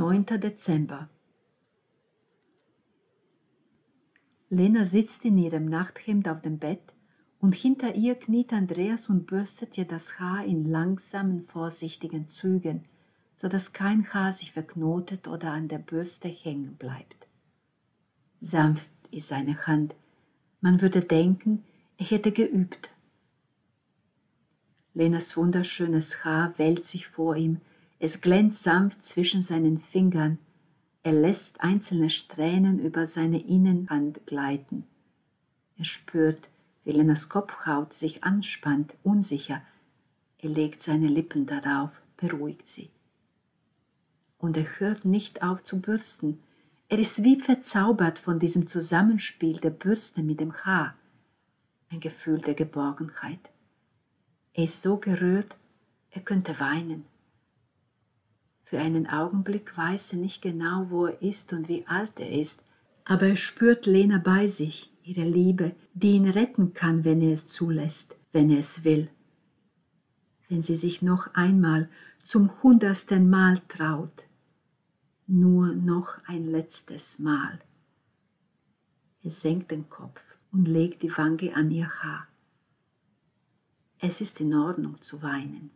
9. Dezember. Lena sitzt in ihrem Nachthemd auf dem Bett und hinter ihr kniet Andreas und bürstet ihr das Haar in langsamen, vorsichtigen Zügen, so dass kein Haar sich verknotet oder an der Bürste hängen bleibt. Sanft ist seine Hand, man würde denken, er hätte geübt. Lenas wunderschönes Haar wellt sich vor ihm, es glänzt sanft zwischen seinen Fingern, er lässt einzelne Strähnen über seine Innenhand gleiten. Er spürt, wie Lenas Kopfhaut sich anspannt, unsicher. Er legt seine Lippen darauf, beruhigt sie. Und er hört nicht auf zu bürsten. Er ist wie verzaubert von diesem Zusammenspiel der Bürste mit dem Haar. Ein Gefühl der Geborgenheit. Er ist so gerührt, er könnte weinen. Für einen Augenblick weiß er nicht genau, wo er ist und wie alt er ist, aber er spürt Lena bei sich, ihre Liebe, die ihn retten kann, wenn er es zulässt, wenn er es will. Wenn sie sich noch einmal zum hundertsten Mal traut. Nur noch ein letztes Mal. Er senkt den Kopf und legt die Wange an ihr Haar. Es ist in Ordnung zu weinen.